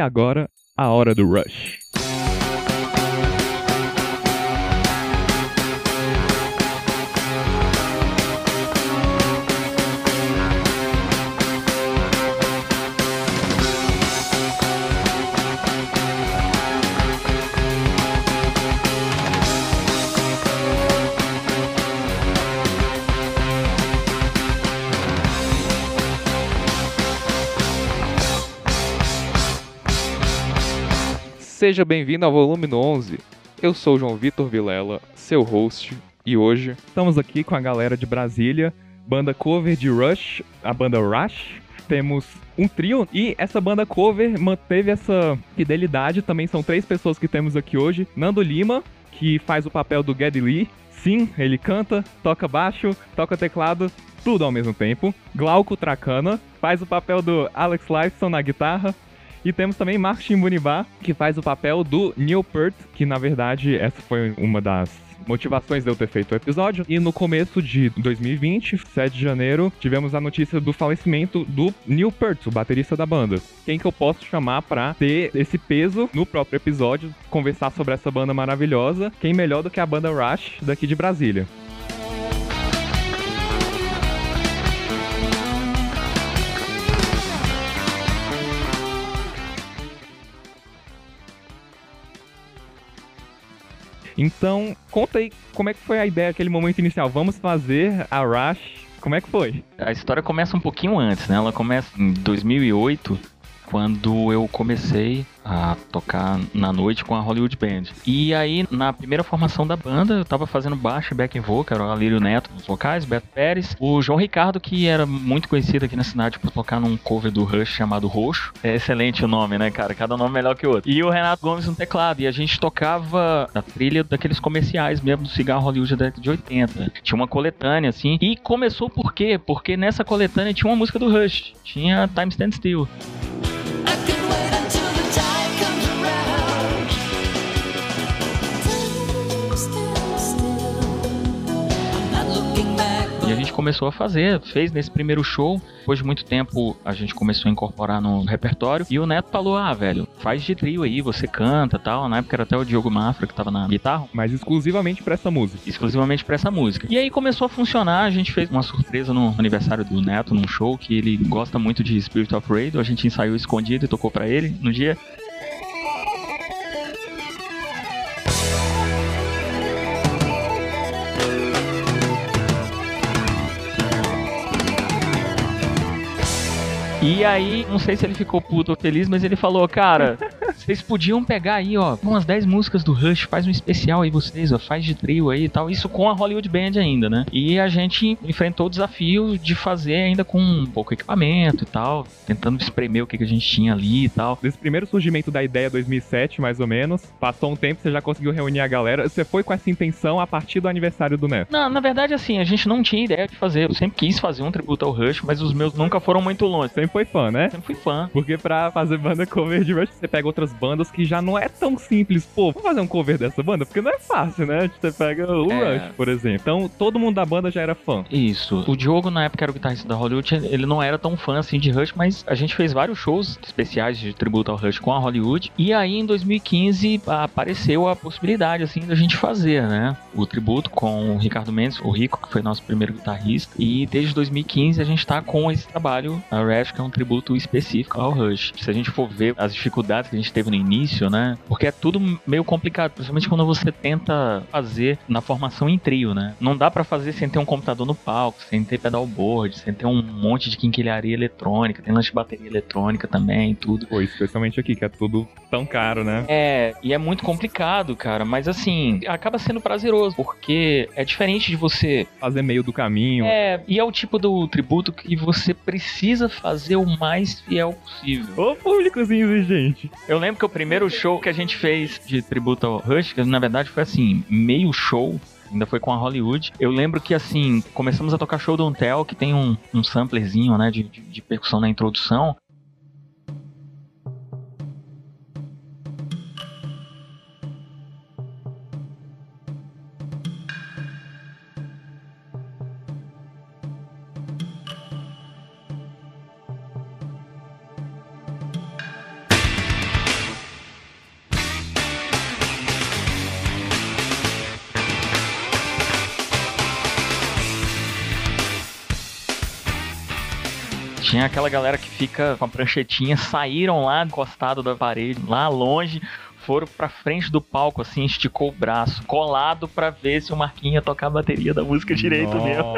agora, a hora do Rush. Seja bem-vindo ao volume 11. Eu sou João Vitor Vilela, seu host, e hoje estamos aqui com a galera de Brasília, banda cover de Rush, a banda Rush. Temos um trio e essa banda cover manteve essa fidelidade. Também são três pessoas que temos aqui hoje: Nando Lima, que faz o papel do Geddy Lee. Sim, ele canta, toca baixo, toca teclado, tudo ao mesmo tempo. Glauco Tracana faz o papel do Alex Lifeson na guitarra. E temos também Mark Chimbunibá, que faz o papel do Neil Peart, que na verdade essa foi uma das motivações de eu ter feito o episódio. E no começo de 2020, 7 de janeiro, tivemos a notícia do falecimento do Neil Peart, o baterista da banda. Quem que eu posso chamar pra ter esse peso no próprio episódio, conversar sobre essa banda maravilhosa? Quem melhor do que a banda Rush daqui de Brasília? Então, conta aí como é que foi a ideia, aquele momento inicial. Vamos fazer a Rush. Como é que foi? A história começa um pouquinho antes, né? Ela começa em 2008, quando eu comecei a tocar na noite com a Hollywood Band. E aí, na primeira formação da banda, eu tava fazendo baixo e back vocal, era o Alírio Neto nos vocais, Beto Pérez, o João Ricardo, que era muito conhecido aqui na cidade por tocar num cover do Rush chamado Roxo. É excelente o nome, né, cara? Cada nome melhor que o outro. E o Renato Gomes no teclado. E a gente tocava a trilha daqueles comerciais mesmo do cigarro Hollywood da década de 80. Tinha uma coletânea, assim. E começou por quê? Porque nessa coletânea tinha uma música do Rush. Tinha Time Stand Still. E a gente começou a fazer, fez nesse primeiro show. Depois de muito tempo, a gente começou a incorporar no repertório. E o Neto falou: Ah, velho, faz de trio aí, você canta tal. Na época era até o Diogo Mafra que tava na guitarra. Mas exclusivamente pra essa música. Exclusivamente pra essa música. E aí começou a funcionar. A gente fez uma surpresa no aniversário do Neto, num show que ele gosta muito de Spirit of Radio. A gente ensaiou escondido e tocou pra ele no dia. E aí, não sei se ele ficou puto ou feliz, mas ele falou, cara, vocês podiam pegar aí, ó, umas 10 músicas do Rush, faz um especial aí vocês, ó, faz de trio aí e tal. Isso com a Hollywood Band ainda, né? E a gente enfrentou o desafio de fazer ainda com um pouco equipamento e tal, tentando espremer o que, que a gente tinha ali e tal. Desse primeiro surgimento da ideia 2007, mais ou menos, passou um tempo, você já conseguiu reunir a galera. Você foi com essa intenção a partir do aniversário do Neto? Não, na verdade, assim, a gente não tinha ideia de fazer. Eu sempre quis fazer um tributo ao Rush, mas os meus nunca foram muito longe. Sempre foi fã, né? Sempre fui fã. Porque pra fazer banda cover de Rush, você pega outras bandas que já não é tão simples. Pô, vamos fazer um cover dessa banda? Porque não é fácil, né? Você pega o É. Rush, por exemplo. Então, todo mundo da banda já era fã. Isso. O Diogo, na época, era o guitarrista da Hollywood. Ele não era tão fã assim de Rush, mas a gente fez vários shows especiais de tributo ao Rush com a Hollywood. E aí, em 2015, apareceu a possibilidade, assim, da gente fazer, né? O tributo com o Ricardo Mendes, o Rico, que foi nosso primeiro guitarrista. E desde 2015 a gente tá com esse trabalho, a Rush, que é um tributo específico ao Rush. Se a gente for ver as dificuldades que a gente teve no início, né? Porque é tudo meio complicado, principalmente quando você tenta fazer na formação em trio, né? Não dá pra fazer sem ter um computador no palco, sem ter pedalboard, sem ter um monte de quinquilharia eletrônica, tem lance de bateria eletrônica também, tudo. Pô, especialmente aqui, que é tudo tão caro, né? É, e é muito complicado, cara, mas assim, acaba sendo prazeroso, porque é diferente de você. Fazer meio do caminho. É, e é o tipo do tributo que você precisa fazer o mais fiel possível. Ô, públicozinho exigente. Eu lembro que o primeiro show que a gente fez de tributo ao Rush, que na verdade foi assim, meio show. Ainda foi com a Hollywood. Eu lembro que, assim, começamos a tocar show do Untel, que tem um, um samplerzinho, né, de, de, de percussão na introdução. Tinha aquela galera que fica com a pranchetinha, saíram lá encostado da parede, lá longe, foram pra frente do palco, assim, esticou o braço, colado pra ver se o Marquinhos tocar a bateria da música direito mesmo.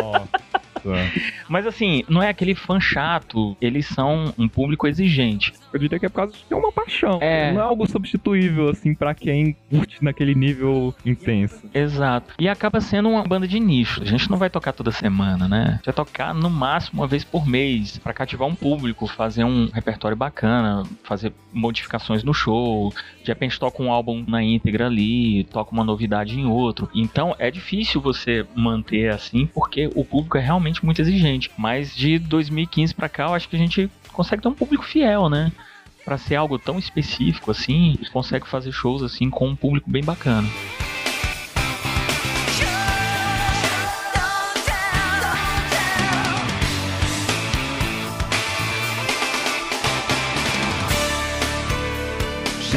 Mas assim, não é aquele fã chato, eles são um público exigente. Eu diria que é por causa de ter uma paixão. É. Não é algo substituível, assim, pra quem curte naquele nível intenso. Exato. E acaba sendo uma banda de nicho. A gente não vai tocar toda semana, né? A gente vai tocar no máximo uma vez por mês, pra cativar um público, fazer um repertório bacana, fazer modificações no show. De repente toca um álbum na íntegra ali, toca uma novidade em outro. Então é difícil você manter assim, porque o público é realmente muito exigente. Mas de 2015 pra cá, eu acho que a gente consegue ter um público fiel, né? Pra ser algo tão específico assim, consegue fazer shows assim com um público bem bacana.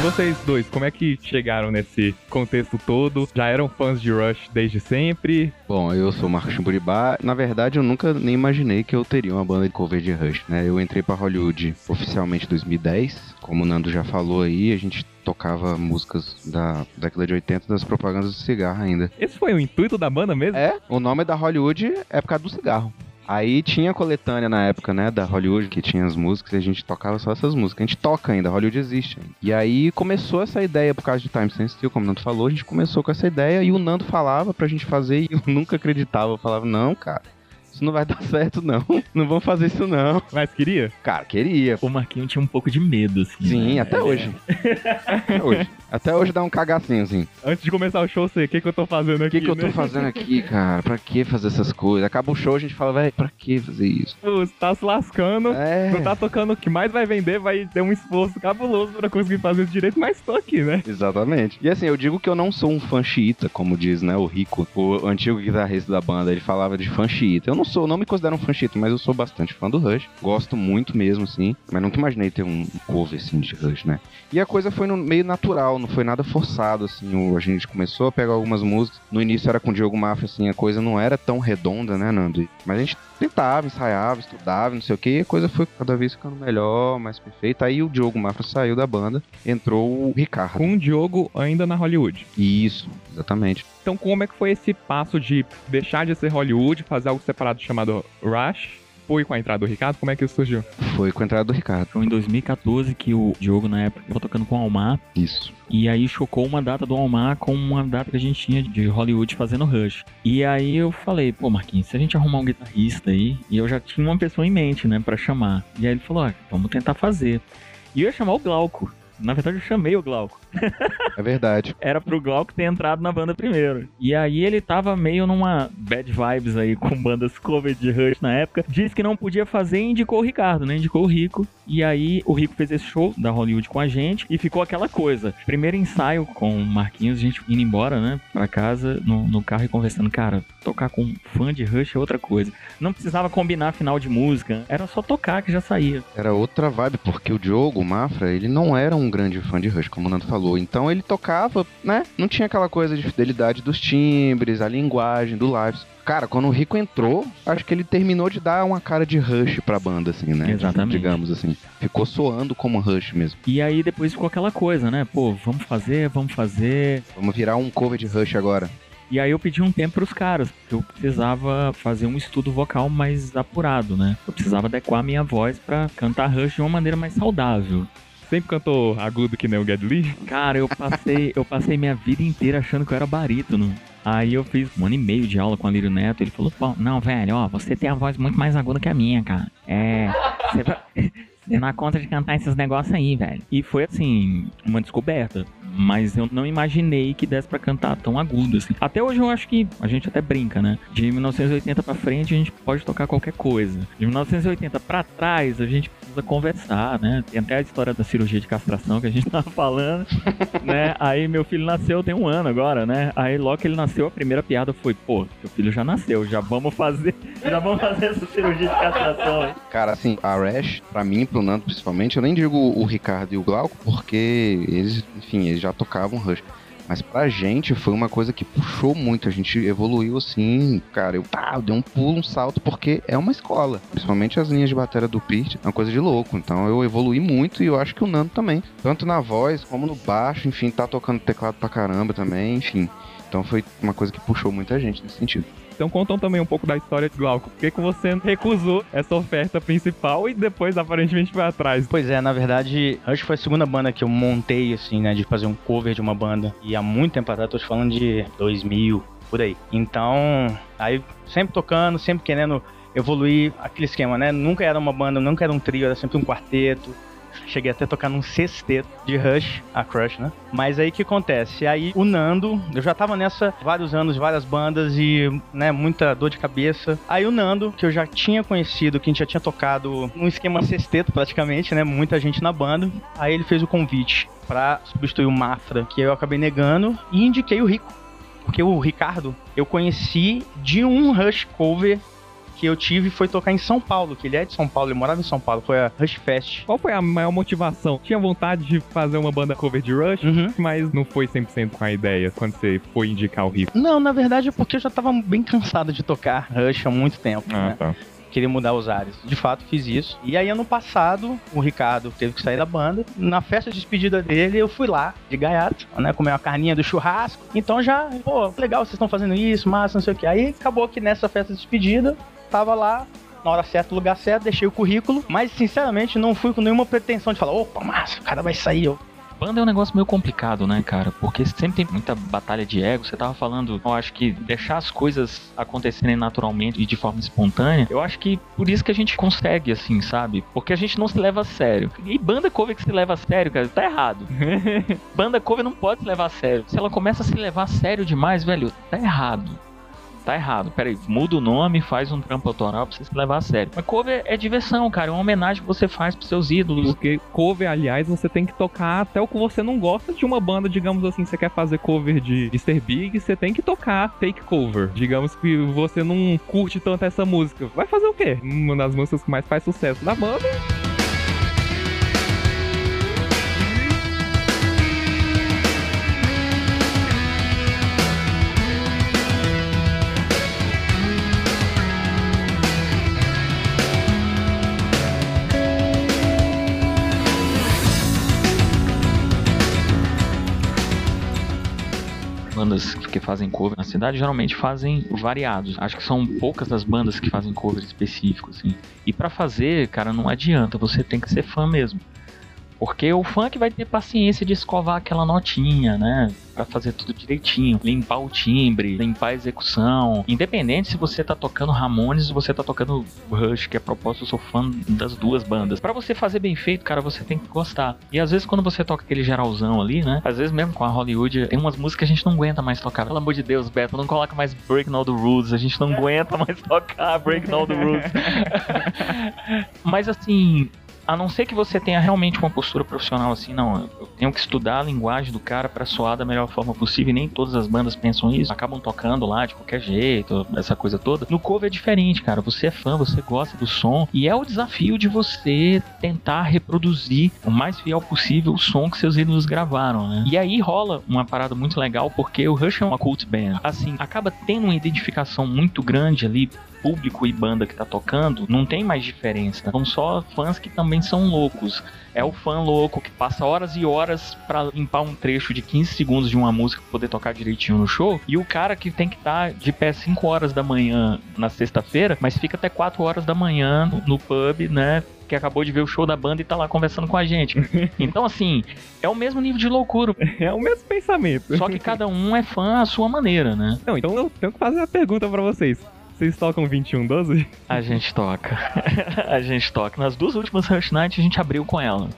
Vocês dois, como é que chegaram nesse contexto todo? Já eram fãs de Rush desde sempre? Bom, eu sou o Marcos Chimburibá. Na verdade, eu nunca nem imaginei que eu teria uma banda de cover de Rush, né? Eu entrei pra Hollywood oficialmente em 2010. Como o Nando já falou aí, a gente tocava músicas da década de 80 das propagandas de cigarro ainda. Esse foi o intuito da banda mesmo? É, o nome da Hollywood é por causa do cigarro. Aí tinha a coletânea na época, né, da Hollywood, que tinha as músicas e a gente tocava só essas músicas. A gente toca ainda, a Hollywood existe ainda. E aí começou essa ideia por causa de Time Sense Steel, como o Nando falou, a gente começou com essa ideia e o Nando falava pra gente fazer e eu nunca acreditava. Eu falava, não, cara, isso não vai dar certo não. Não vamos fazer isso não. Mas queria? Cara, queria. O Marquinhos tinha um pouco de medo, assim. Sim, né? até hoje. até hoje. Até hoje dá um cagacinho, assim. Antes de começar o show, sei, o que, que eu tô fazendo O aqui? que, que eu tô né? fazendo aqui, cara? Pra que fazer essas coisas? Acaba o show, a gente fala, velho, pra que fazer isso? Você tá se lascando. É. Não tá tocando o que mais vai vender, vai ter um esforço cabuloso pra conseguir fazer isso direito, mas tô aqui, né? Exatamente. E assim, eu digo que eu não sou um fã xiita, como diz, né, o Rico, o antigo guitarrista da banda, ele falava de fã xiita. Eu não sou, não me considero um fã xiita, mas eu sou bastante fã do Rush. Gosto muito mesmo, assim, mas nunca imaginei ter um cover, assim, de Rush, né? E a coisa foi no meio natural, não foi nada forçado, assim, o- a gente começou a pegar algumas músicas. No início era com o Diogo Mafra, assim, a coisa não era tão redonda, né, Nando? Mas a gente tentava, ensaiava, estudava, não sei o que, e a coisa foi cada vez ficando melhor, mais perfeita. Aí o Diogo Mafra saiu da banda, entrou o Ricardo. Com o Diogo ainda na Hollywood. Isso, exatamente. Então, como é que foi esse passo de deixar de ser Hollywood, fazer algo separado chamado Rush? Foi com a entrada do Ricardo? Como é que isso surgiu? Foi com a entrada do Ricardo. Foi em 2014 que o Diogo, na época, tava tocando com o Almar. Isso. E aí chocou uma data do Almar com uma data que a gente tinha de Hollywood fazendo Rush. E aí eu falei, pô, Marquinhos, se a gente arrumar um guitarrista aí, e eu já tinha uma pessoa em mente, né, pra chamar. E aí ele falou, ó, vamos tentar fazer. E eu ia chamar o Glauco. Na verdade, eu chamei o Glauco. É verdade. Era pro Glauco ter entrado na banda primeiro. E aí ele tava meio numa bad vibes aí com bandas cover de Rush na época. Disse que não podia fazer e indicou o Ricardo, né? Indicou o Rico. E aí o Rico fez esse show da Hollywood com a gente e ficou aquela coisa. Primeiro ensaio com o Marquinhos, a gente indo embora, né? Pra casa, no, no carro e conversando. Cara, tocar com um fã de Rush é outra coisa. Não precisava combinar final de música. Era só tocar que já saía. Era outra vibe, porque o Diogo Mafra, ele não era um grande fã de Rush, como o Nando falou. Então ele tocava, né? Não tinha aquela coisa de fidelidade dos timbres, a linguagem, do live. Cara, quando o Rico entrou, acho que ele terminou de dar uma cara de Rush pra banda, assim, né? Exatamente. Digamos assim. Ficou soando como Rush mesmo. E aí depois ficou aquela coisa, né? Pô, vamos fazer, vamos fazer. Vamos virar um cover de Rush agora. E aí eu pedi um tempo pros caras, porque eu precisava fazer um estudo vocal mais apurado, né? Eu precisava adequar a minha voz pra cantar Rush de uma maneira mais saudável. Sempre cantou agudo que nem o Geddy Lee? Cara, eu passei, eu passei minha vida inteira achando que eu era barítono. Aí eu fiz um ano e meio de aula com a Lírio Neto. Ele falou: Pô, não, velho, ó, você tem a voz muito mais aguda que a minha, cara. É. Você dá conta de cantar esses negócios aí, velho. E foi assim, uma descoberta. Mas eu não imaginei que desse pra cantar tão agudo assim. Até hoje eu acho que a gente até brinca, né? De 1980 pra frente a gente pode tocar qualquer coisa. De 1980 pra trás a gente precisa conversar, né? Tem até a história da cirurgia de castração que a gente tava falando, né? Aí meu filho nasceu tem um ano agora, né? Aí logo que ele nasceu a primeira piada foi, pô, seu filho já nasceu, já vamos fazer, já vamos fazer essa cirurgia de castração. Cara, assim, a Rash, pra mim, pro Nando principalmente, eu nem digo o Ricardo e o Glauco, porque eles, enfim, eles já tocavam Rush. Mas pra gente foi uma coisa que puxou muito. A gente evoluiu assim, cara. Eu, eu dei um pulo, um salto, porque é uma escola. Principalmente as linhas de bateria do Pirt, é uma coisa de louco. Então eu evolui muito e eu acho que o Nando também. Tanto na voz como no baixo, enfim, tá tocando teclado pra caramba também, enfim. Então foi uma coisa que puxou muita gente nesse sentido. Então contam também um pouco da história de Glauco. Por que, que você recusou essa oferta principal e depois aparentemente foi atrás? Pois é, na verdade, acho que foi a segunda banda que eu montei, assim, né, de fazer um cover de uma banda. E há muito tempo atrás, tô te falando de 2000, por aí. Então, aí sempre tocando, sempre querendo evoluir aquele esquema, né? Nunca era uma banda, nunca era um trio, era sempre um quarteto. Cheguei até a tocar num sexteto de Rush, a Crush, né? Mas aí o que acontece? Aí o Nando, eu já tava nessa vários anos, várias bandas e, né, muita dor de cabeça. Aí o Nando, que eu já tinha conhecido, que a gente já tinha tocado num esquema sexteto praticamente, né? Muita gente na banda. Aí ele fez o convite para substituir o Mafra, que eu acabei negando, e indiquei o Rico. Porque o Ricardo eu conheci de um Rush cover que eu tive foi tocar em São Paulo, que ele é de São Paulo, ele morava em São Paulo, foi a Rush Fest. Qual foi a maior motivação? Tinha vontade de fazer uma banda cover de Rush, Uhum. mas não foi 100% com a ideia quando você foi indicar o Rico. Não, na verdade é porque eu já tava bem cansado de tocar Rush há muito tempo, Ah, né? tá. Queria mudar os ares. De fato, fiz isso. E aí, ano passado, o Ricardo teve que sair da banda. Na festa de despedida dele, eu fui lá, de gaiato, né? Comer uma carninha do churrasco. Então já, pô, legal, vocês estão fazendo isso, massa, não sei o que. Aí acabou que nessa festa de despedida, tava lá, na hora certa, no lugar certo, deixei o currículo. Mas, sinceramente, não fui com nenhuma pretensão de falar, opa, massa, o cara vai sair. Eu, Banda é um negócio meio complicado, né, cara? Porque sempre tem muita batalha de ego. Você tava falando, eu acho que deixar as coisas acontecerem naturalmente e de forma espontânea, eu acho que por isso que a gente consegue, assim, sabe? Porque a gente não se leva a sério. E banda cover que se leva a sério, cara, tá errado. banda cover não pode se levar a sério. Se ela começa a se levar a sério demais, velho, tá errado. Tá errado. Pera aí, muda o nome, faz um trampo autoral pra você se levar a sério. Mas cover é diversão, cara. É uma homenagem que você faz pros seus ídolos. Porque cover, aliás, você tem que tocar até o que você não gosta de uma banda, digamos assim, você quer fazer cover de Mr. Big, você tem que tocar take cover. Digamos que você não curte tanto essa música. Vai fazer o quê? Uma das músicas que mais faz sucesso da banda. Bandas que fazem cover na cidade geralmente fazem variados. Acho que são poucas das bandas que fazem cover específico, assim. E pra fazer, cara, não adianta, você tem que ser fã mesmo. Porque o que vai ter paciência de escovar aquela notinha, né? Pra fazer tudo direitinho. Limpar o timbre, limpar a execução. Independente se você tá tocando Ramones ou você tá tocando Rush, que é proposto, eu sou fã das duas bandas. Pra você fazer bem feito, cara, você tem que gostar. E às vezes quando você toca aquele geralzão ali, né? Às vezes mesmo com a Hollywood, tem umas músicas que a gente não aguenta mais tocar. Pelo amor de Deus, Beto, não coloca mais Breaking All the Rules. A gente não aguenta mais tocar Breaking All the Rules. Mas assim, a não ser que você tenha realmente uma postura profissional assim, não, eu tenho que estudar a linguagem do cara pra soar da melhor forma possível, e nem todas as bandas pensam isso, acabam tocando lá de qualquer jeito, essa coisa toda. No cover é diferente, cara, você é fã, você gosta do som, e é o desafio de você tentar reproduzir o mais fiel possível o som que seus ídolos gravaram, né? E aí rola uma parada muito legal, porque o Rush é uma cult band, assim, acaba tendo uma identificação muito grande ali público e banda que tá tocando, não tem mais diferença. São só fãs que também são loucos. É o fã louco que passa horas e horas pra limpar um trecho de 15 segundos de uma música pra poder tocar direitinho no show. E o cara que tem que estar de pé 5 horas da manhã na sexta-feira, mas fica até 4 horas da manhã no, pub, né? Que acabou de ver o show da banda e tá lá conversando com a gente. Então, assim, é o mesmo nível de loucura. É o mesmo pensamento. Só que cada um é fã à sua maneira, né? Não, então eu tenho que fazer a pergunta pra vocês. Vocês tocam 2112? A gente toca. a gente toca. Nas duas últimas Rush Night a gente abriu com ela.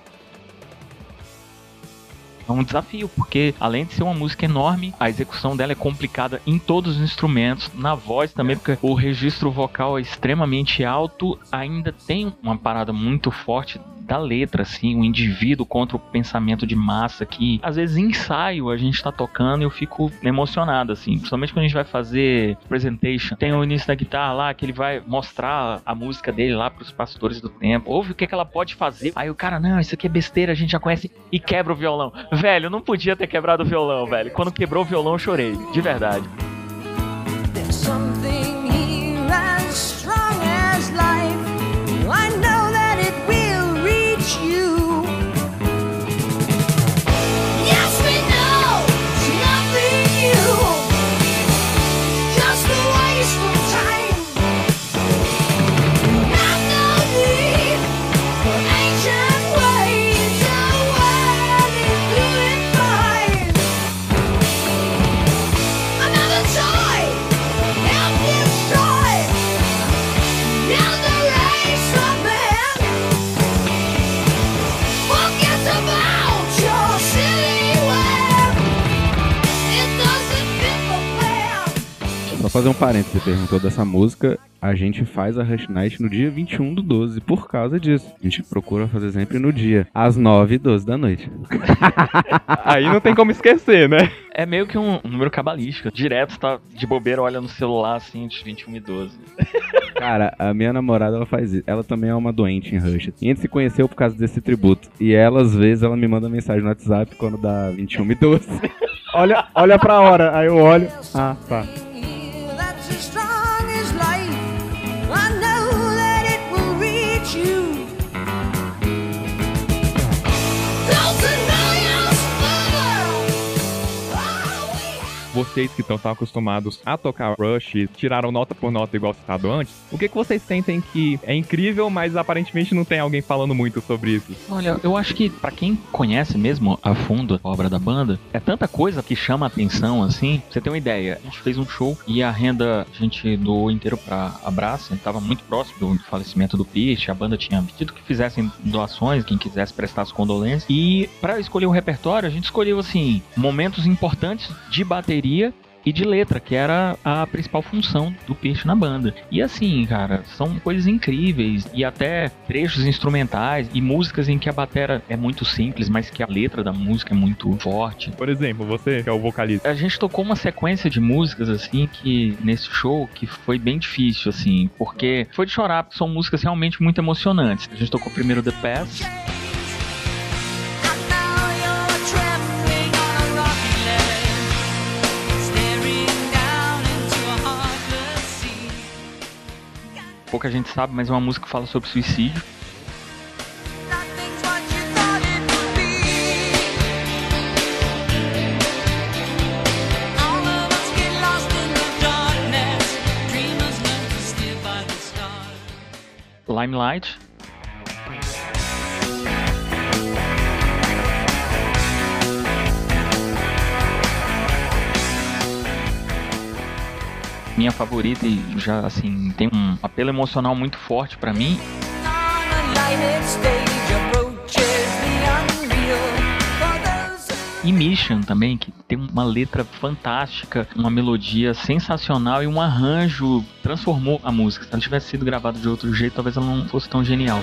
É um desafio, porque além de ser uma música enorme, a execução dela é complicada em todos os instrumentos, na voz também, porque o registro vocal é extremamente alto, ainda tem uma parada muito forte da letra, assim, o indivíduo contra o pensamento de massa que, às vezes, em ensaio a gente tá tocando e eu fico emocionado, assim. Principalmente quando a gente vai fazer presentation. Tem o início da guitarra lá, que ele vai mostrar a música dele lá pros pastores do tempo. Ouve o que, que ela pode fazer. Aí o cara, não, isso aqui é besteira, a gente já conhece. E quebra o violão. Velho, não podia ter quebrado o violão, velho. Quando quebrou o violão, eu chorei. De verdade. Something here as strong as life. Fazer um parênteses, você perguntou dessa música. A gente faz a Rush Night no dia 21 do 12, por causa disso. A gente procura fazer sempre no dia, às 9 e 12 da noite. Aí não tem como esquecer, né? É meio que um número cabalístico. Direto tá de bobeira, olha no celular assim, de 21 e 12. Cara, a minha namorada, ela faz isso. Ela também é uma doente em Rush. E a gente se conheceu por causa desse tributo. E ela, às vezes, ela me manda mensagem no WhatsApp quando dá 21 e 12. Olha, olha pra hora. Aí eu olho. Ah, tá. That's as strong Vocês que estão tão acostumados a tocar Rush, tiraram nota por nota igual citado antes, o que, que vocês sentem que é incrível, mas aparentemente não tem alguém falando muito sobre isso? Olha, eu acho que pra quem conhece mesmo a fundo a obra da banda, é tanta coisa que chama a atenção assim. Você tem uma ideia? A gente fez um show e a renda a gente doou inteiro pra Abraça, tava muito próximo do falecimento do Pete, a banda tinha pedido que fizessem doações, quem quisesse prestar as condolências. E pra escolher o repertório, a gente escolheu assim, momentos importantes de bateria e de letra, que era a principal função do Peixe na banda. E assim, cara, são coisas incríveis e até trechos instrumentais e músicas em que a batera é muito simples, mas que a letra da música é muito forte. Por exemplo, você que é o vocalista. A gente tocou uma sequência de músicas assim que nesse show que foi bem difícil assim, porque foi de chorar, porque são músicas realmente muito emocionantes. A gente tocou primeiro The Past, pouca gente sabe, mas é uma música que fala sobre suicídio. Nothing's Minha favorita e já assim tem um apelo emocional muito forte pra mim. E Mission também, que tem uma letra fantástica, uma melodia sensacional e um arranjo transformou a música. Se ela tivesse sido gravada de outro jeito, talvez ela não fosse tão genial.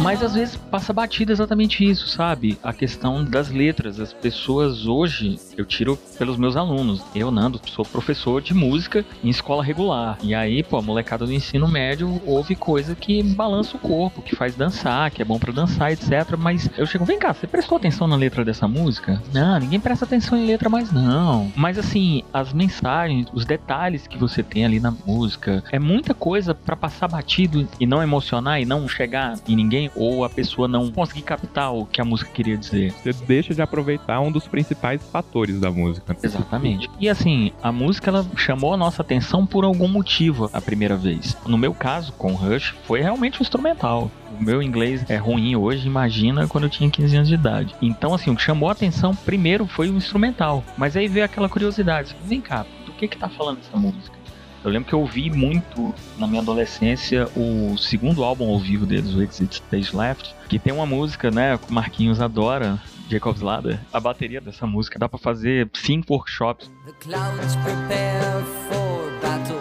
Mas às vezes passa batida exatamente isso, sabe? A questão das letras. As pessoas hoje, eu tiro pelos meus alunos. Eu, Nando, sou professor de música em escola regular. E aí, pô, a molecada do ensino médio ouve coisa que balança o corpo, que faz dançar, que é bom pra dançar, etc. Mas eu chego, vem cá, você prestou atenção na letra dessa música? Não, ninguém presta atenção em letra mais não. Mas assim, as mensagens, os detalhes que você tem ali na música, é muita coisa pra passar batido e não emocionar e não chegar em ninguém ou a pessoa não conseguir captar o que a música queria dizer. Você deixa de aproveitar um dos principais fatores da música. Exatamente. E assim, a música ela chamou a nossa atenção por algum motivo a primeira vez. No meu caso, com Rush, foi realmente um instrumental. O meu inglês é ruim hoje, imagina quando eu tinha 15 anos de idade. Então, assim, o que chamou a atenção primeiro foi o instrumental. Mas aí veio aquela curiosidade. Vem cá, do que que tá falando essa música? Eu lembro que eu ouvi muito na minha adolescência o segundo álbum ao vivo deles, o Exit Stage Left, que tem uma música, né, que o Marquinhos adora, Jacob's Ladder, a bateria dessa música dá pra fazer cinco workshops. The clouds prepare for battle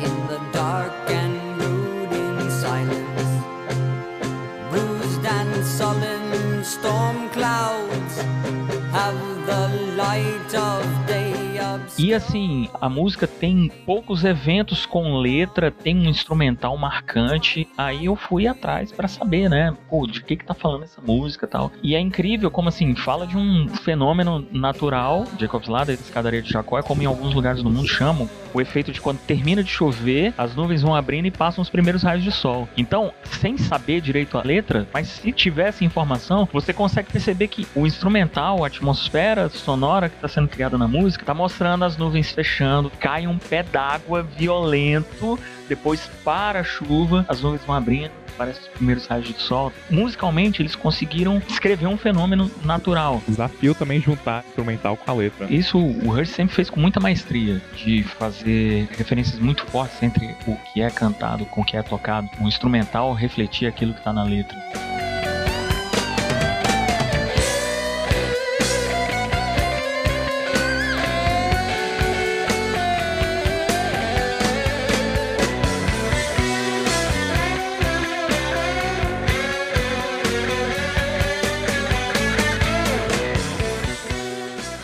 in the dark and silence. Bruised and sullen storm clouds E assim, a música tem poucos eventos com letra, tem um instrumental marcante. Aí eu fui atrás pra saber, né? Pô, de que que tá falando essa música tal. E é incrível como assim, fala de um fenômeno natural, Jacob's Ladder, escadaria de Jacó, é como em alguns lugares do mundo chamam, o efeito de quando termina de chover, as nuvens vão abrindo e passam os primeiros raios de sol. Então, sem saber direito a letra, mas se tivesse informação, você consegue perceber que o instrumental, a atmosfera sonora que está sendo criada na música, tá mostrando as nuvens fechando, cai um pé d'água violento, depois para a chuva, as nuvens vão abrindo, parece os primeiros raios de sol. Musicalmente, eles conseguiram escrever um fenômeno natural. Desafio também juntar instrumental com a letra. Isso o Rush sempre fez com muita maestria, de fazer referências muito fortes entre o que é cantado com o que é tocado. O instrumental refletir aquilo que está na letra.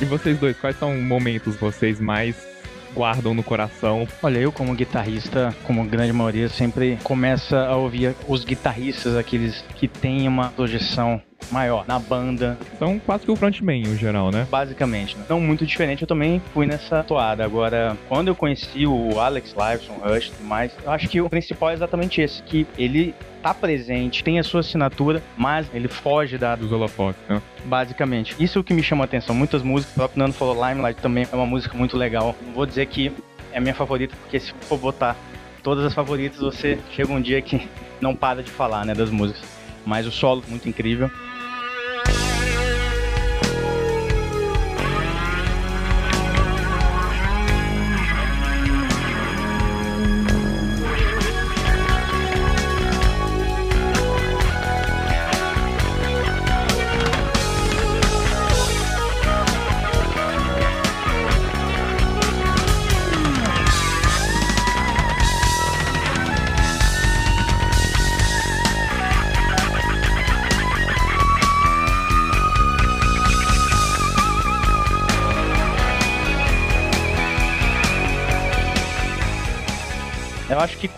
Vocês dois, quais são momentos vocês mais guardam no coração? Olha, eu como guitarrista, como grande maioria, sempre começa a ouvir os guitarristas, aqueles que têm uma projeção maior na banda, São quase que o frontman, em geral, né? basicamente. né? Não muito diferente, eu também fui nessa toada. Agora, quando eu conheci o Alex Lifeson, Rush e tudo mais, eu acho que o principal é exatamente esse, que ele tá presente, tem a sua assinatura, mas ele foge da Dos holofotes, né? basicamente. Isso é o que me chama a atenção. Muitas músicas, o próprio Nando falou Limelight também é uma música muito legal. Não vou dizer que é a minha favorita, porque se for botar todas as favoritas, você chega um dia que não para de falar, né, das músicas. Mas o solo, muito incrível.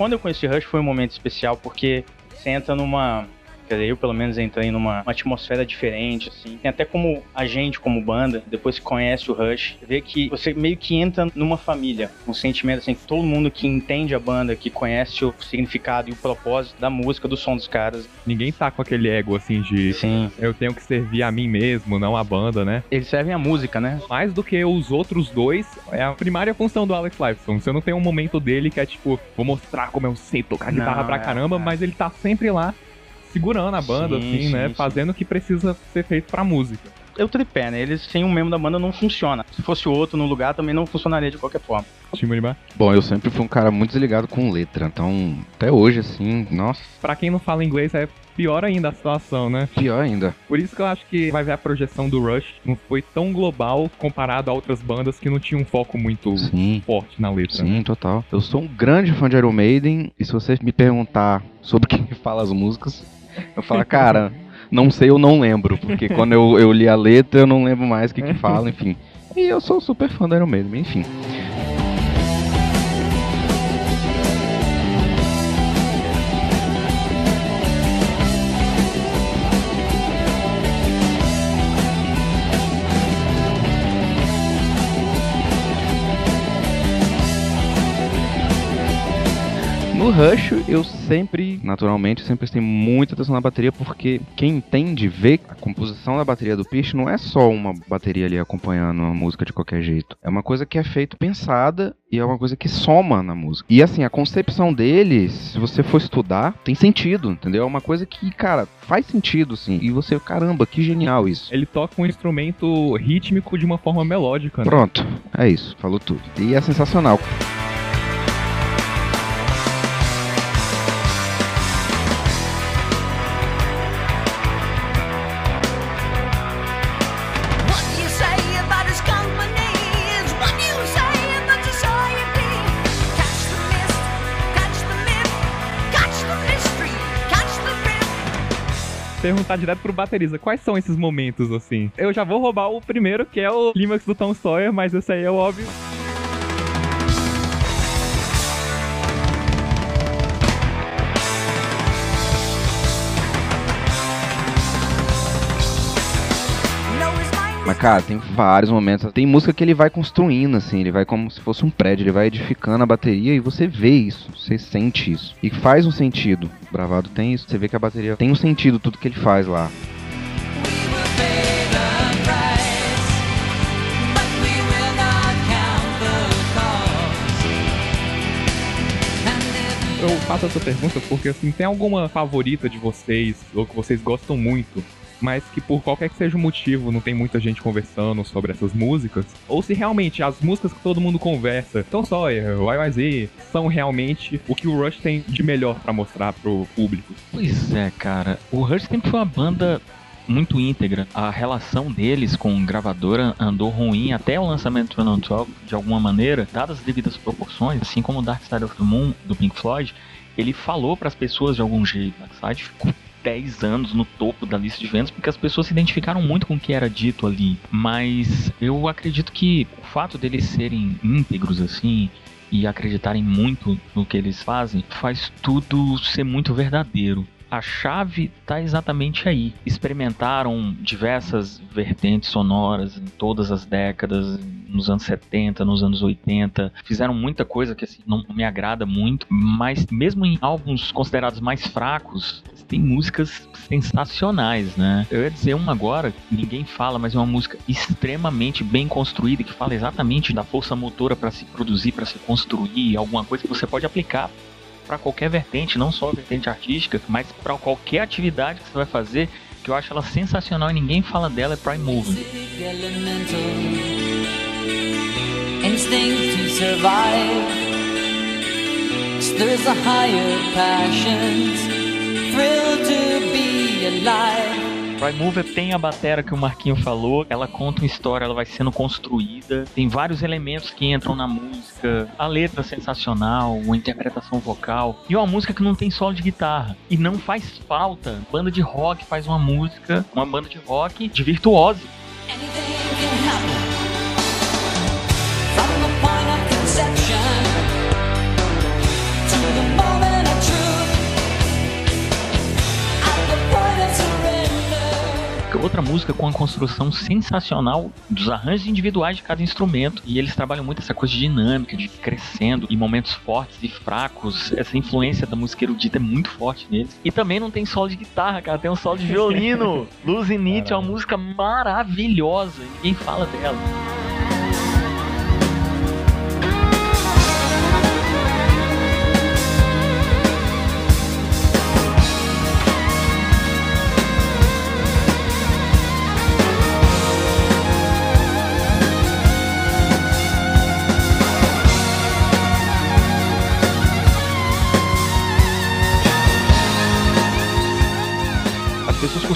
Quando eu conheci Rush foi um momento especial, porque você entra numa. Quer dizer, eu pelo menos entrei numa uma atmosfera diferente, assim. Tem até como a gente, como banda, depois que conhece o Rush, vê que você meio que entra numa família. Um sentimento, assim, que todo mundo que entende a banda, que conhece o significado e o propósito da música, do som dos caras. Ninguém tá com aquele ego, assim, de Sim. eu tenho que servir a mim mesmo, não a banda, né? Eles servem a música, né? Mais do que os outros dois, é a primária função do Alex Lifeson. Você não tem um momento dele que é tipo, vou mostrar como eu sei tocar guitarra Não, pra é, caramba, é. mas ele tá sempre lá segurando a banda, Sim, assim, sim, né? sim. Fazendo o que precisa ser feito pra música. É o tripé, né? Eles sem um membro da banda não funciona. Se fosse outro no lugar, também não funcionaria de qualquer forma. Bom, eu sempre fui um cara muito desligado com letra, então até hoje, assim, nossa, Pra quem não fala inglês, é pior ainda a situação, né? pior ainda. Por isso que eu acho que vai ver a projeção do Rush não foi tão global comparado a outras bandas que não tinham um foco muito Sim. forte na letra. né? Sim, total. Eu sou um grande fã de Iron Maiden, e se você me perguntar sobre quem fala as músicas, eu falo, cara, não sei, eu não lembro, porque quando eu, eu li a letra, eu não lembro mais o que que fala, enfim. E eu sou super fã do Iron Maiden, enfim. No Rush, eu sempre, naturalmente, sempre prestei muita atenção na bateria, porque quem entende, vê a composição da bateria do Pierce não é só uma bateria ali acompanhando uma música de qualquer jeito. É uma coisa que é feito pensada e é uma coisa que soma na música. E assim, a concepção dele, se você for estudar, tem sentido, entendeu? É uma coisa que, cara, faz sentido, sim. E você, caramba, que genial isso. Ele toca um instrumento rítmico de uma forma melódica, né? Pronto, é isso, falou tudo. E é sensacional. Perguntar direto pro baterista, quais são esses momentos, assim? Eu já vou roubar o primeiro, que é o clímax do Tom Sawyer, mas esse aí é o óbvio. Mas, cara, tem vários momentos. Tem música que ele vai construindo, assim, ele vai como se fosse um prédio, ele vai edificando a bateria e você vê isso, você sente isso. E faz um sentido. O Bravado tem isso, você vê que a bateria tem um sentido, tudo que ele faz lá. Eu faço essa pergunta porque, assim, tem alguma favorita de vocês, ou que vocês gostam muito, mas que por qualquer que seja o motivo não tem muita gente conversando sobre essas músicas, ou se realmente as músicas que todo mundo conversa, Tom Sawyer, YYZ, são realmente o que o Rush tem de melhor pra mostrar pro público. Pois é, cara. O Rush sempre foi uma banda muito íntegra. A relação deles com gravadora andou ruim até o lançamento do Run on 12, de alguma maneira, dadas as devidas proporções, assim como o Dark Side of the Moon, do Pink Floyd, ele falou pras pessoas de algum jeito. Dark Side ficou 10 anos no topo da lista de vendas porque as pessoas se identificaram muito com o que era dito ali. Mas eu acredito que o fato deles serem íntegros assim e acreditarem muito no que eles fazem faz tudo ser muito verdadeiro. A chave está exatamente aí. Experimentaram diversas vertentes sonoras em todas as décadas, nos anos 70, nos anos 80. Fizeram muita coisa que assim, não me agrada muito, mas mesmo em álbuns considerados mais fracos, tem músicas sensacionais, né? Eu ia dizer uma agora, que ninguém fala, mas é uma música extremamente bem construída, que fala exatamente da força motora para se produzir, para se construir, alguma coisa que você pode aplicar para qualquer vertente, não só a vertente artística, mas para qualquer atividade que você vai fazer, que eu acho ela sensacional e ninguém fala dela, é Prime Movement. instinct to survive stirs a higher passions thrill to be alive. Prime Mover tem a batera que o Marquinho falou, ela conta uma história, ela vai sendo construída, tem vários elementos que entram na música, a letra sensacional, a interpretação vocal, e uma música que não tem solo de guitarra, e não faz falta. Banda de rock faz uma música, uma banda de rock de virtuose. anything Outra música com uma construção sensacional dos arranjos individuais de cada instrumento. E eles trabalham muito essa coisa de dinâmica, de crescendo, e momentos fortes e fracos. Essa influência da música erudita é muito forte neles. E também não tem solo de guitarra, cara, tem um solo de violino. Luz in It é uma música maravilhosa, ninguém fala dela.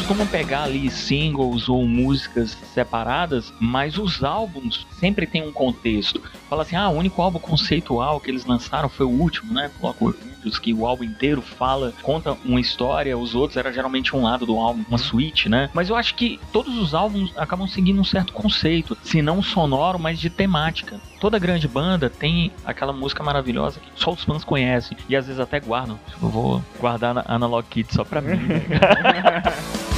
Costumam pegar ali singles ou músicas separadas, mas os álbuns sempre tem um contexto. Fala assim, ah, o único álbum conceitual que eles lançaram foi o último, né? Angels, que o álbum inteiro fala, conta uma história, os outros era geralmente um lado do álbum, uma suíte, né? Mas eu acho que todos os álbuns acabam seguindo um certo conceito, se não sonoro, mas de temática. Toda grande banda tem aquela música maravilhosa que só os fãs conhecem e às vezes até guardam. Eu vou guardar a Analog Kid só pra mim. né?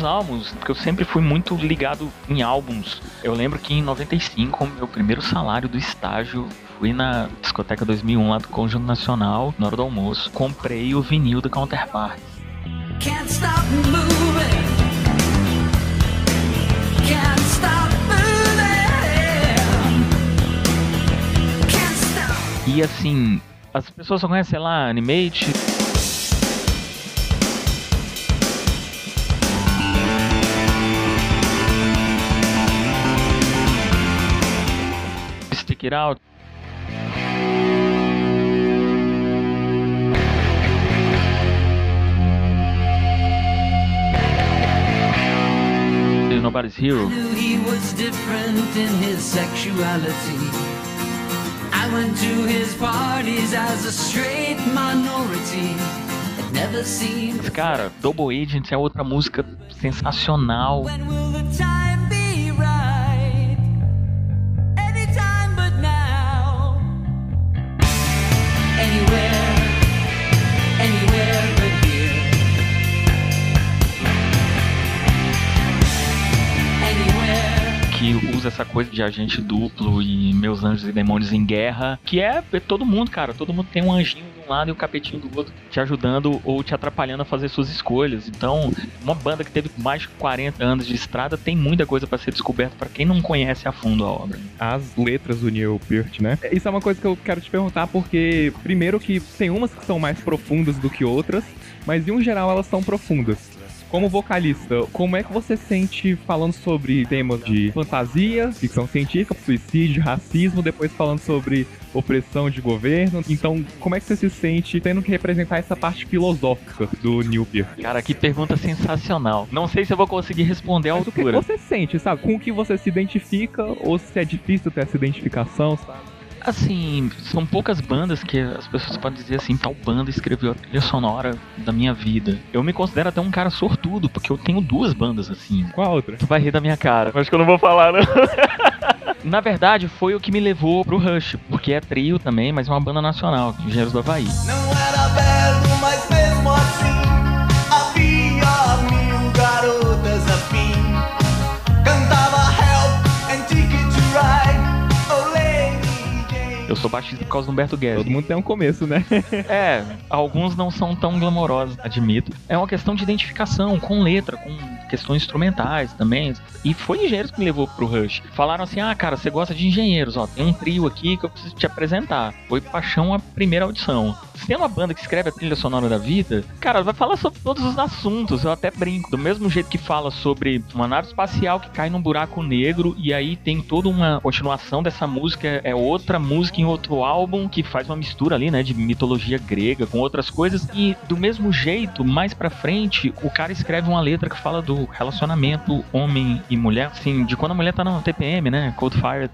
os álbuns, porque eu sempre fui muito ligado em álbuns. Eu lembro que em 95, meu primeiro salário do estágio, fui na discoteca 2001 lá do Conjunto Nacional, na hora do almoço, comprei o vinil do Counterpart. Can't stop moving. Can't stop moving. Can't stop. E assim, as pessoas só conhecem, sei lá, Animate. Stick It Out. Everybody's Hero. knew he was different in his sexuality. I went to his parties as a straight minority. Never seen cara, Double Agents é outra música sensacional. When will the time que usa essa coisa de agente duplo e meus anjos e demônios em guerra, que é todo mundo, cara, todo mundo tem um anjinho de um lado e o capetinho do outro te ajudando ou te atrapalhando a fazer suas escolhas. Então, uma banda que teve mais de 40 anos de estrada tem muita coisa pra ser descoberta pra quem não conhece a fundo a obra. as letras do Neil Peart, né? Isso é uma coisa que eu quero te perguntar, porque, primeiro, que tem umas que são mais profundas do que outras, mas em um geral elas são profundas. Como vocalista, como é que você sente falando sobre temas de fantasia, ficção científica, suicídio, racismo, depois falando sobre opressão de governo? Então, como é que você se sente tendo que representar essa parte filosófica do Neil Peart? Cara, que pergunta sensacional. Não sei se eu vou conseguir responder à Mas o que você sente, sabe? Com o que você se identifica, ou se é difícil ter essa identificação, sabe? Assim, são poucas bandas que as pessoas podem dizer assim, tal banda escreveu a trilha sonora da minha vida. Eu me considero até um cara sortudo, porque eu tenho duas bandas assim. Qual a outra? Tu vai rir da minha cara. Acho que eu não vou falar, não. Na verdade, foi o que me levou pro Rush, porque é trio também, mas é uma banda nacional, Engenheiros do Havaí. Não era belo, sou baixista por causa do Humberto Guedes. Todo mundo tem um começo, né? É, alguns não são tão glamourosos, admito. É uma questão de identificação com letra, com questões instrumentais também. E foi engenheiros que me levou pro Rush. Falaram assim: ah, cara, você gosta de engenheiros, ó, tem um trio aqui que eu preciso te apresentar. Foi paixão a primeira audição. Se tem uma banda que escreve a trilha sonora da vida, cara, vai falar sobre todos os assuntos. Eu até brinco. Do mesmo jeito que fala sobre uma nave espacial que cai num buraco negro e aí tem toda uma continuação dessa música, é outra música em outro álbum que faz uma mistura ali, né, de mitologia grega com outras coisas. E do mesmo jeito, mais pra frente, o cara escreve uma letra que fala do relacionamento homem e mulher, assim, de quando a mulher tá na TPM, né, Cold Fire.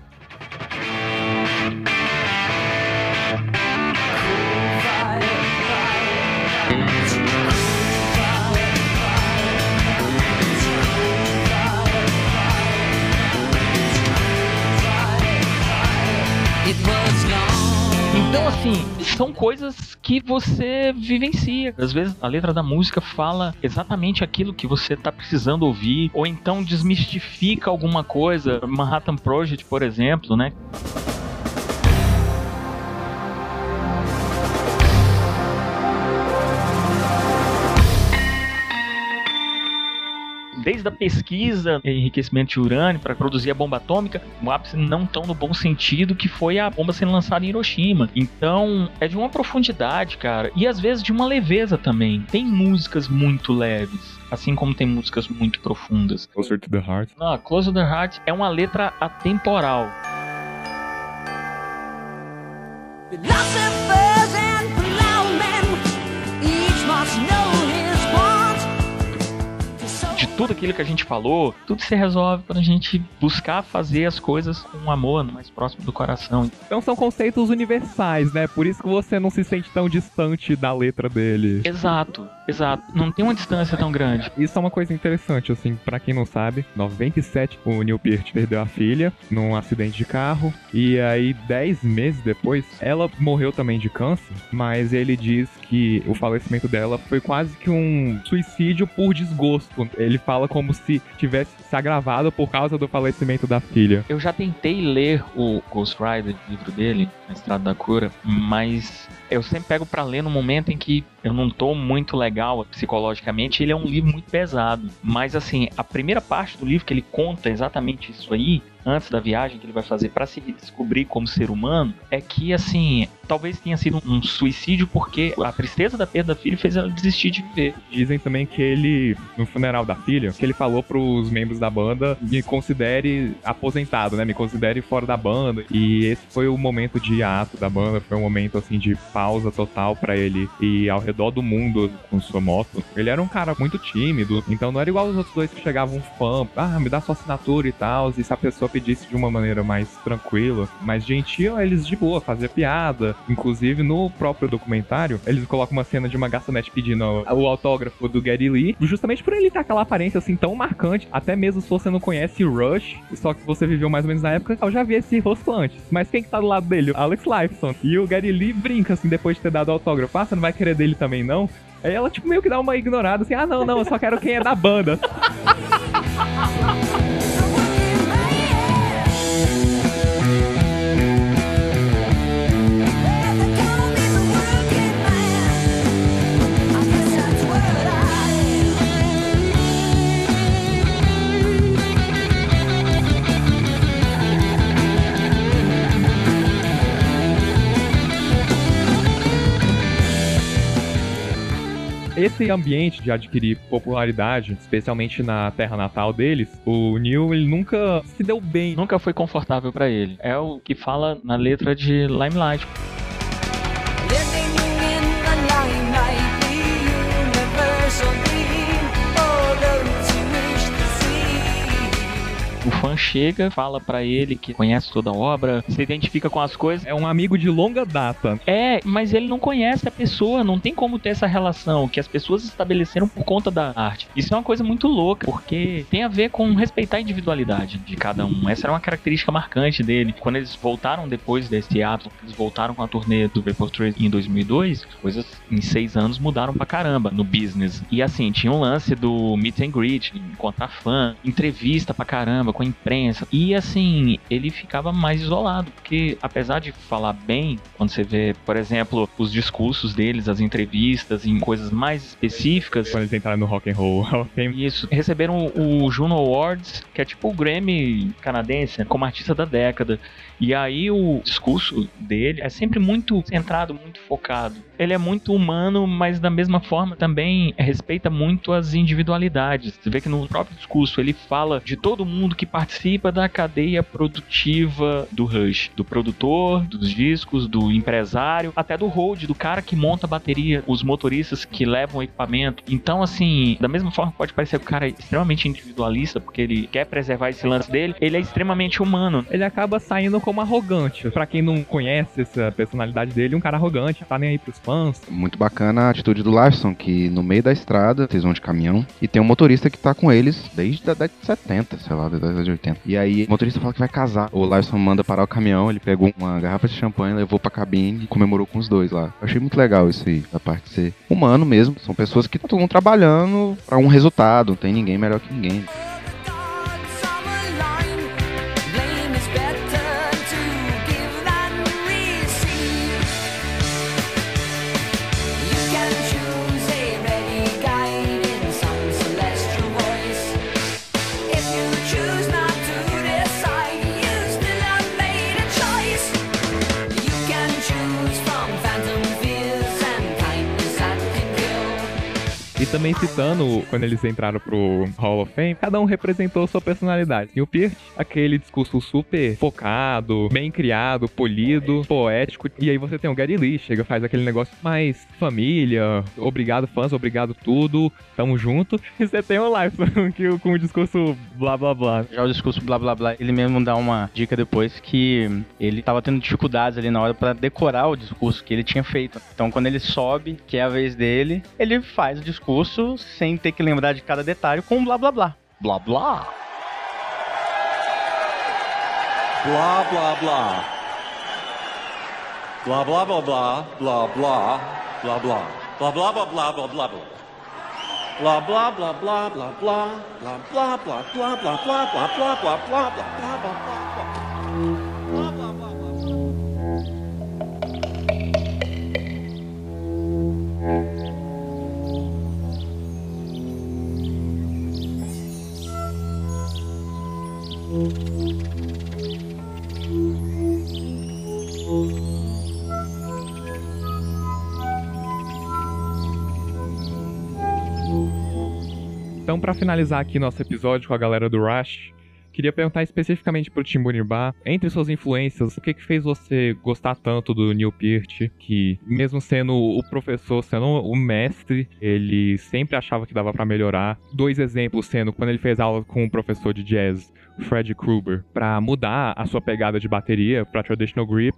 Assim, são coisas que você vivencia. Às vezes a letra da música fala exatamente aquilo que você tá precisando ouvir, ou então desmistifica alguma coisa. Manhattan Project, por exemplo, né? Desde a pesquisa em enriquecimento de urânio para produzir a bomba atômica, o ápice não tão no bom sentido que foi a bomba sendo lançada em Hiroshima. Então, é de uma profundidade, cara, e às vezes de uma leveza também. Tem músicas muito leves, assim como tem músicas muito profundas. Closer to the Heart. Não, Close to the Heart é uma letra atemporal. Philosophers tudo aquilo que a gente falou, tudo se resolve quando a gente buscar fazer as coisas com amor, no mais próximo do coração. Então são conceitos universais, né? Por isso que você não se sente tão distante da letra dele. Exato, exato. Não tem uma distância tão grande. Isso é uma coisa interessante, assim, pra quem não sabe. 97, o Neil Peart perdeu a filha num acidente de carro. E aí, 10 meses depois, ela morreu também de câncer. Mas ele diz que o falecimento dela foi quase que um suicídio por desgosto. Ele fala como se tivesse se agravado por causa do falecimento da filha. Eu já tentei ler o Ghost Rider, livro dele, A Estrada da Cura, mas eu sempre pego pra ler no momento em que eu não tô muito legal psicologicamente. Ele é um livro muito pesado, mas assim, a primeira parte do livro que ele conta exatamente isso aí, antes da viagem que ele vai fazer pra se descobrir como ser humano, é que assim, talvez tenha sido um suicídio porque a tristeza da perda da filha fez ela desistir de viver. Dizem também que ele, no funeral da filha, que ele falou pros membros da banda me considere aposentado, né? Me considere fora da banda. E esse foi o momento de ato da banda, foi um momento assim de pausa total pra ele ir ao redor do mundo com sua moto. Ele era um cara muito tímido, então não era igual os outros dois que chegavam um fã, ah, me dá sua assinatura e tal. E se a pessoa pedisse de uma maneira mais tranquila, mais gentil, eles de boa, fazia piada. Inclusive, no próprio documentário, eles colocam uma cena de uma garçonete pedindo o autógrafo do Gary Lee, justamente por ele ter aquela aparência assim tão marcante, até mesmo se você não conhece Rush, só que você viveu mais ou menos na época, eu já vi esse rosto antes. Mas quem que tá do lado dele? Alex Lifeson. E o Gary Lee brinca assim, depois de ter dado autógrafo, ah, você não vai querer dele também não? Aí ela, tipo, meio que dá uma ignorada, assim, ah, não, não, eu só quero quem é da banda. Esse ambiente de adquirir popularidade, especialmente na terra natal deles, o Neil, ele nunca se deu bem. Nunca foi confortável pra ele. É o que fala na letra de Limelight. O fã chega, fala pra ele que conhece toda a obra, se identifica com as coisas. É um amigo de longa data. É, mas ele não conhece a pessoa, não tem como ter essa relação que as pessoas estabeleceram por conta da arte. Isso é uma coisa muito louca, porque tem a ver com respeitar a individualidade de cada um. Essa era uma característica marcante dele. Quando eles voltaram depois desse ato, eles voltaram com a turnê do Vapor Trace em 2002, coisas em seis anos mudaram pra caramba no business. E assim, tinha um lance do meet and greet, encontrar fã, entrevista pra caramba com a imprensa. E assim, ele ficava mais isolado, porque apesar de falar bem, quando você vê, por exemplo, os discursos deles, as entrevistas em coisas mais específicas, Quando eles entraram no Rock and Roll isso. Receberam o Juno Awards, que é tipo o Grammy canadense, como artista da década. E aí o discurso dele é sempre muito centrado, muito focado. Ele é muito humano, mas da mesma forma também respeita muito as individualidades. Você vê que no próprio discurso ele fala de todo mundo que participa da cadeia produtiva do Rush, do produtor, dos discos, do empresário, até do hold, do cara que monta a bateria, os motoristas que levam o equipamento. Então, assim, da mesma forma pode parecer que o cara é extremamente individualista, porque ele quer preservar esse lance dele, ele é extremamente humano. Ele acaba saindo como arrogante. Pra quem não conhece essa personalidade dele, um cara arrogante, tá nem aí pros fãs. Muito bacana a atitude do Larson, que no meio da estrada, vocês vão de caminhão, e tem um motorista que tá com eles desde a década de 70, sei lá, da década de 80. E aí o motorista fala que vai casar. O Larson manda parar o caminhão, ele pegou uma garrafa de champanhe, levou pra cabine e comemorou com os dois lá. Eu achei muito legal isso aí, da parte de ser humano mesmo. São pessoas que estão trabalhando pra um resultado, não tem ninguém melhor que ninguém. Também citando, quando eles entraram pro Hall of Fame, cada um representou sua personalidade. E o Peart, aquele discurso super focado, bem criado, polido, poético. E aí você tem o Gary Lee, chega faz aquele negócio mais família, obrigado fãs, obrigado tudo, tamo junto. E você tem o Life, que com o discurso blá blá blá. Já o discurso blá blá blá, ele mesmo dá uma dica depois que ele tava tendo dificuldades ali na hora pra decorar o discurso que ele tinha feito. Então quando ele sobe, que é a vez dele, ele faz o discurso sem ter que lembrar de cada detalhe com blá blá blá. Blá blá. Blah blah blah. Blah blah blah blah blah blah blah blah blah blah blah blah blah blah blah. Blah blah blah blah blah blah blah blah blah blah blah blah blah blah blah blah blah blah blah Então, pra finalizar aqui nosso episódio com a galera do Rush, queria perguntar especificamente pro Tim Bunibar, entre suas influências, o que que fez você gostar tanto do Neil Peart, que mesmo sendo o professor, sendo o mestre, ele sempre achava que dava pra melhorar. Dois exemplos sendo quando ele fez aula com um professor de jazz, Fred Krueger, pra mudar a sua pegada de bateria pra traditional grip,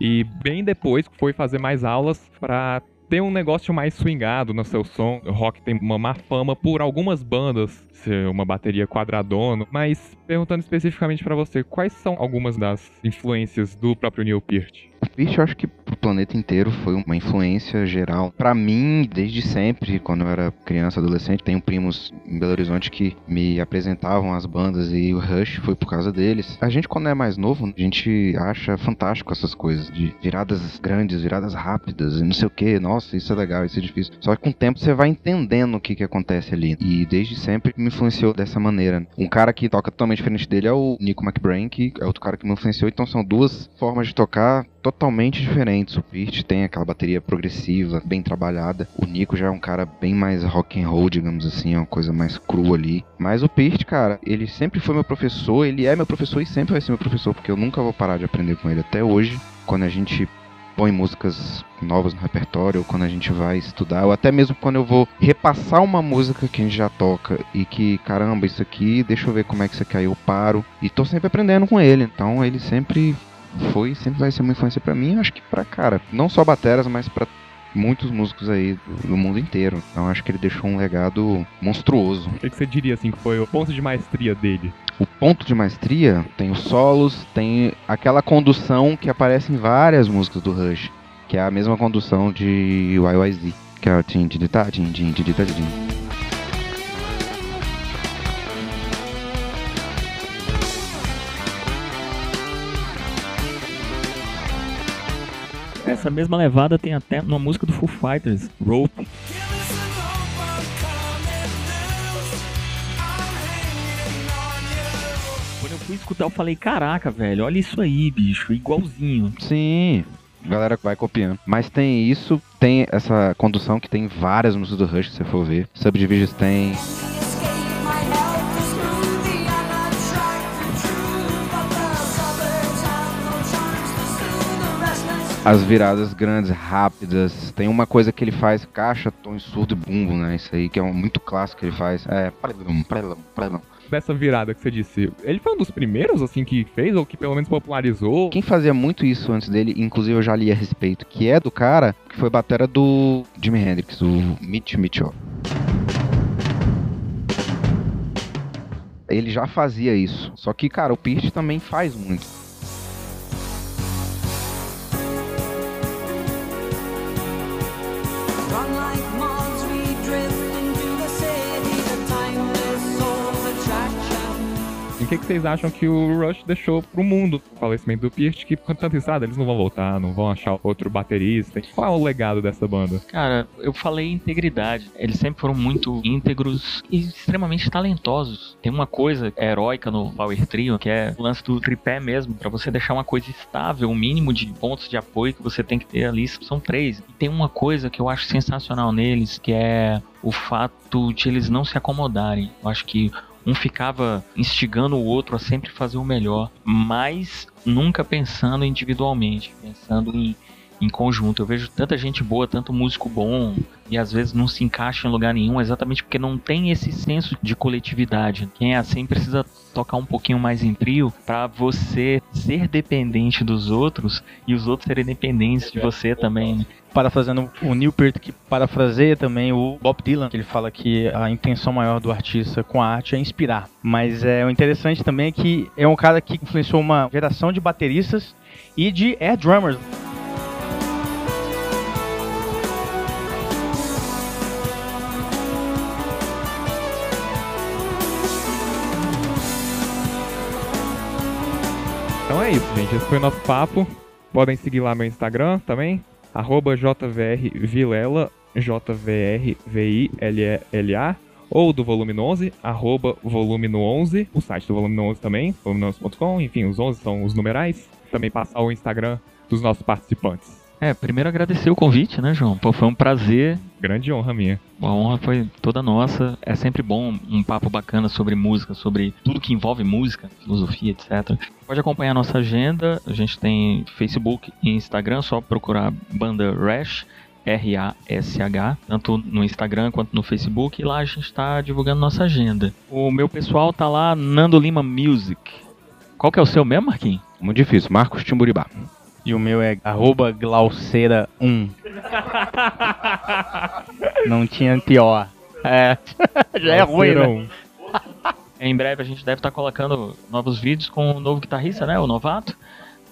e bem depois foi fazer mais aulas pra ter um negócio mais swingado no seu som. O rock tem uma má fama por algumas bandas ser uma bateria quadradona, mas perguntando especificamente pra você, quais são algumas das influências do próprio Neil Peart? O Peart, eu acho que pro planeta inteiro foi uma influência geral. Pra mim, desde sempre, quando eu era criança, adolescente, tenho primos em Belo Horizonte que me apresentavam as bandas e o Rush foi por causa deles. A gente, quando é mais novo, a gente acha fantástico essas coisas de viradas grandes, viradas rápidas e não sei o que. Nossa, isso é legal, isso é difícil. Só que com o tempo você vai entendendo o que que acontece ali. E desde sempre me influenciou dessa maneira. Um cara que toca totalmente diferente dele é o Nico McBrain, que é outro cara que me influenciou. Então são duas formas de tocar totalmente diferentes. O Peart tem aquela bateria progressiva, bem trabalhada. O Nico já é um cara bem mais rock and roll, digamos assim, é uma coisa mais crua ali. Mas o Peart, cara, ele sempre foi meu professor, ele é meu professor e sempre vai ser meu professor, porque eu nunca vou parar de aprender com ele até hoje. Quando a gente põe músicas novas no repertório, ou quando a gente vai estudar, ou até mesmo quando eu vou repassar uma música que a gente já toca e que, caramba, isso aqui, deixa eu ver como é que isso aqui aí, eu paro. E tô sempre aprendendo com ele. Então ele sempre foi, sempre vai ser uma influência pra mim, acho que pra cara, não só bateras, mas pra muitos músicos aí do, do mundo inteiro. Então acho que ele deixou um legado monstruoso. O que, você diria assim que foi o ponto de maestria dele? O ponto de maestria tem os solos, tem aquela condução que aparece em várias músicas do Rush, que é a mesma condução de YYZ, que é o tim tim tá tim tim tim tá Essa mesma levada tem até numa música do Foo Fighters, Rope. Quando eu fui escutar, eu falei, caraca, velho, olha isso aí, bicho, igualzinho. Sim, galera vai copiando. Mas tem isso, tem essa condução que tem várias músicas do Rush, se você for ver. Subdivisions tem, as viradas grandes, rápidas. Tem uma coisa que ele faz, caixa, tom surdo e bumbo, né? Isso aí que é um, muito clássico que ele faz. É, prelum, prelum, prelum. Dessa virada que você disse, ele foi um dos primeiros, assim, que fez, ou que pelo menos popularizou? Quem fazia muito isso antes dele, inclusive eu já li a respeito, que é do cara que foi batera do Jimi Hendrix, o Mitch Mitchell. Ele já fazia isso. Só que, cara, o Peart também faz muito. O que, que vocês acham que o Rush deixou pro mundo? O falecimento do Peart, que com tanta estrada, eles não vão voltar, não vão achar outro baterista. Qual é o legado dessa banda? Cara, eu falei integridade. Eles sempre foram muito íntegros e extremamente talentosos. Tem uma coisa heróica no Power Trio, que é o lance do tripé mesmo, Pra você deixar uma coisa estável, o mínimo de pontos de apoio que você tem que ter ali são três. E tem uma coisa que eu acho sensacional neles, que é o fato de eles não se acomodarem. Eu acho que um ficava instigando o outro a sempre fazer o melhor, mas nunca pensando individualmente, pensando em, em conjunto. Eu vejo tanta gente boa, tanto músico bom, e às vezes não se encaixa em lugar nenhum, exatamente porque não tem esse senso de coletividade. Quem é assim precisa tocar um pouquinho mais em trio para você ser dependente dos outros e os outros serem dependentes de você também. né? Parafraseando o Neil Peart, que parafraseia também o Bob Dylan, que ele fala que a intenção maior do artista com a arte é inspirar. Mas é o interessante também é que é um cara que influenciou uma geração de bateristas e de air drummers. É isso, gente. Esse foi o nosso papo. Podem seguir lá meu Instagram também. Arroba JVRVilela, J-V-R-V-I-L-E-L-A. Ou do volume no 11, arroba volume no 11. O site do volume no 11 também, volume11.com. Enfim, os 11 são os numerais. Também passar o Instagram dos nossos participantes. É, primeiro agradecer o convite, né, João? Pô, foi um prazer. Grande honra minha. A honra foi toda nossa. É sempre bom um papo bacana sobre música, sobre tudo que envolve música, filosofia, etc. Pode acompanhar nossa agenda. A gente tem Facebook e Instagram, só procurar banda Rash. R-A-S-H, tanto no Instagram quanto no Facebook, e lá a gente está divulgando nossa agenda. O meu pessoal tá lá, Nando Lima Music. Qual que é o seu mesmo, Marquinhos? Muito difícil. Marcos Timburibá. E o meu é arroba glauceira1. Não tinha pior. É. Já é ruim, né? Em breve a gente deve estar colocando novos vídeos com o novo guitarrista, né? O Novato.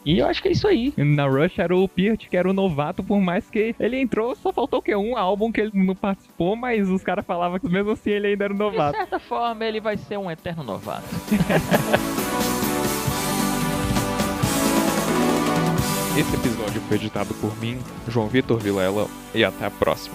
E eu acho que é isso aí. Na Rush era o Peart, que era o novato, por mais que ele entrou, só faltou o quê? Um álbum que ele não participou, mas os caras falavam que mesmo assim ele ainda era o De novato. certa forma, ele vai ser um eterno novato. Esse episódio foi editado por mim, João Vitor Vilela, e até a próxima.